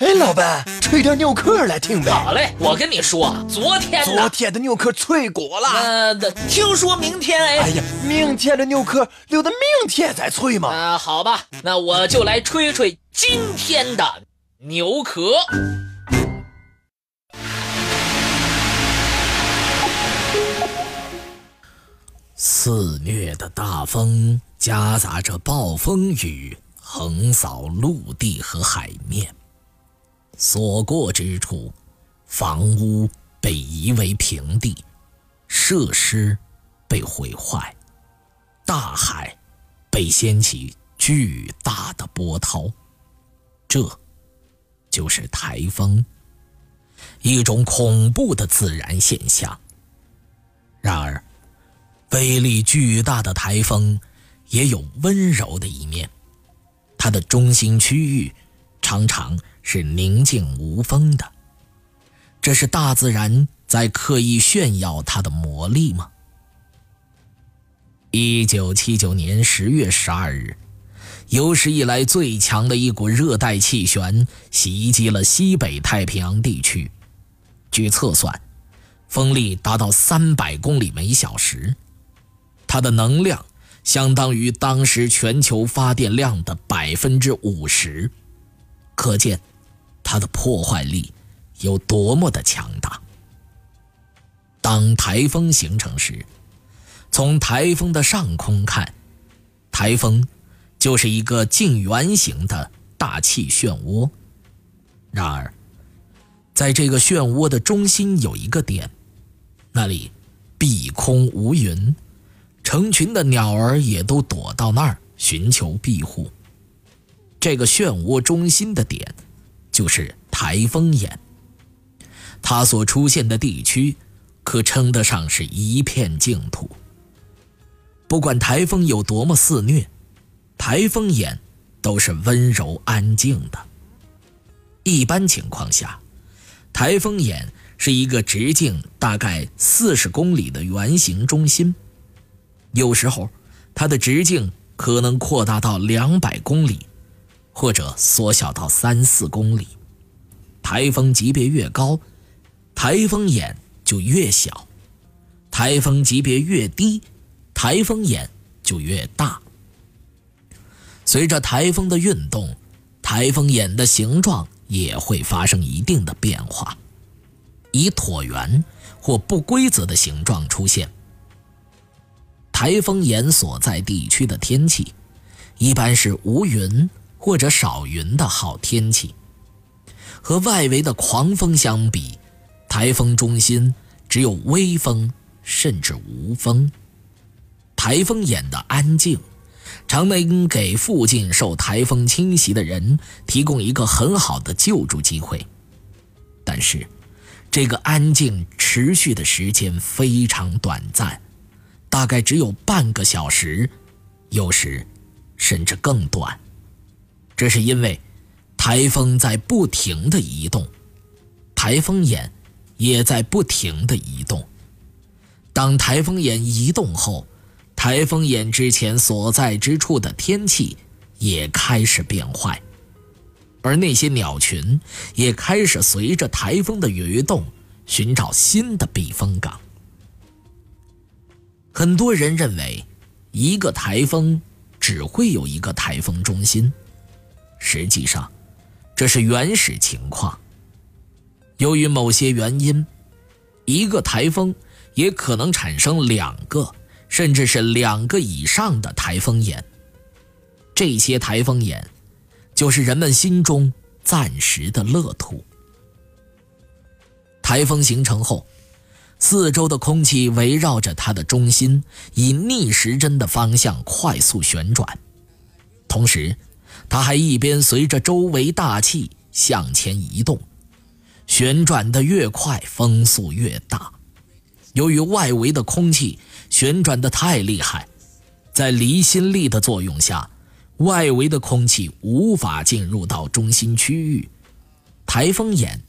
哎，老板，吹点牛壳来听呗。好嘞，我跟你说，昨天昨天的牛壳脆过了。呃，听说明天哎。哎呀，明天的牛壳留到明天再吹嘛。啊，好吧，那我就来吹吹今天的牛壳。肆虐的大风夹杂着暴风雨，横扫陆地和海面。所过之处，房屋被夷为平地，设施被毁坏，大海被掀起巨大的波涛。这，就是台风，一种恐怖的自然现象。然而，威力巨大的台风也有温柔的一面，它的中心区域常常。是宁静无风的，这是大自然在刻意炫耀它的魔力吗？一九七九年十月十二日，有史以来最强的一股热带气旋袭击了西北太平洋地区，据测算，风力达到三百公里每小时，它的能量相当于当时全球发电量的百分之五十，可见。它的破坏力有多么的强大？当台风形成时，从台风的上空看，台风就是一个近圆形的大气漩涡。然而，在这个漩涡的中心有一个点，那里碧空无云，成群的鸟儿也都躲到那儿寻求庇护。这个漩涡中心的点。就是台风眼，它所出现的地区，可称得上是一片净土。不管台风有多么肆虐，台风眼都是温柔安静的。一般情况下，台风眼是一个直径大概四十公里的圆形中心，有时候它的直径可能扩大到两百公里。或者缩小到三四公里，台风级别越高，台风眼就越小；台风级别越低，台风眼就越大。随着台风的运动，台风眼的形状也会发生一定的变化，以椭圆或不规则的形状出现。台风眼所在地区的天气，一般是无云。或者少云的好天气，和外围的狂风相比，台风中心只有微风，甚至无风。台风眼的安静，常能给附近受台风侵袭的人提供一个很好的救助机会。但是，这个安静持续的时间非常短暂，大概只有半个小时，有时甚至更短。这是因为，台风在不停的移动，台风眼也在不停的移动。当台风眼移动后，台风眼之前所在之处的天气也开始变坏，而那些鸟群也开始随着台风的移动寻找新的避风港。很多人认为，一个台风只会有一个台风中心。实际上，这是原始情况。由于某些原因，一个台风也可能产生两个，甚至是两个以上的台风眼。这些台风眼，就是人们心中暂时的乐土。台风形成后，四周的空气围绕着它的中心，以逆时针的方向快速旋转，同时。它还一边随着周围大气向前移动，旋转的越快，风速越大。由于外围的空气旋转的太厉害，在离心力的作用下，外围的空气无法进入到中心区域，台风眼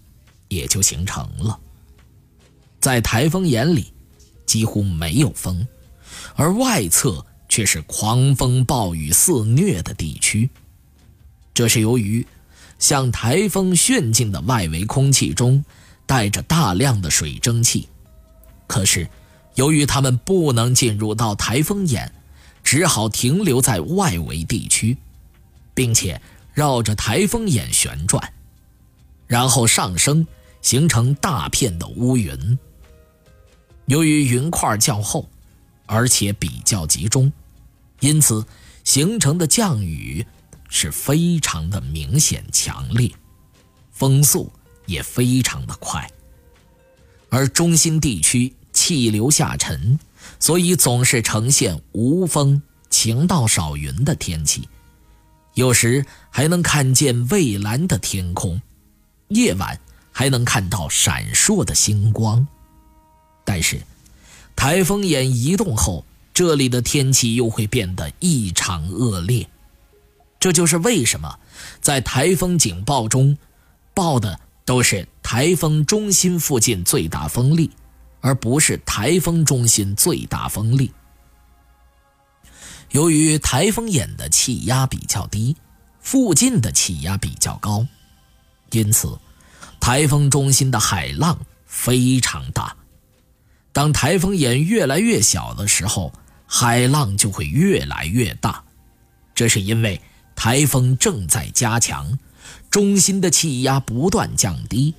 也就形成了。在台风眼里，几乎没有风，而外侧却是狂风暴雨肆虐的地区。这是由于，向台风旋进的外围空气中带着大量的水蒸气，可是由于它们不能进入到台风眼，只好停留在外围地区，并且绕着台风眼旋转，然后上升，形成大片的乌云。由于云块较厚，而且比较集中，因此形成的降雨是非常的明显强烈，风速也非常的快。而中心地区气流下沉，所以总是呈现无风、晴到少云的天气，有时还能看见蔚蓝的天空，夜晚还能看到闪烁的星光。但是，台风眼移动后，这里的天气又会变得异常恶劣。这就是为什么在台风警报中报的都是台风中心附近最大风力，而不是台风中心最大风力。由于台风眼的气压比较低，附近的气压比较高，因此台风中心的海浪非常大。当台风眼越来越小的时候，海浪就会越来越大。这是因为台风正在加强，中心的气压不断降低，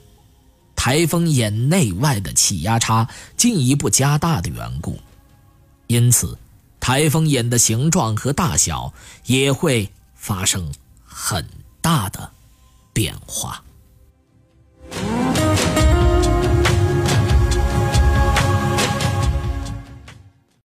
台风眼内外的气压差进一步加大的缘故。因此，台风眼的形状和大小也会发生很大的变化。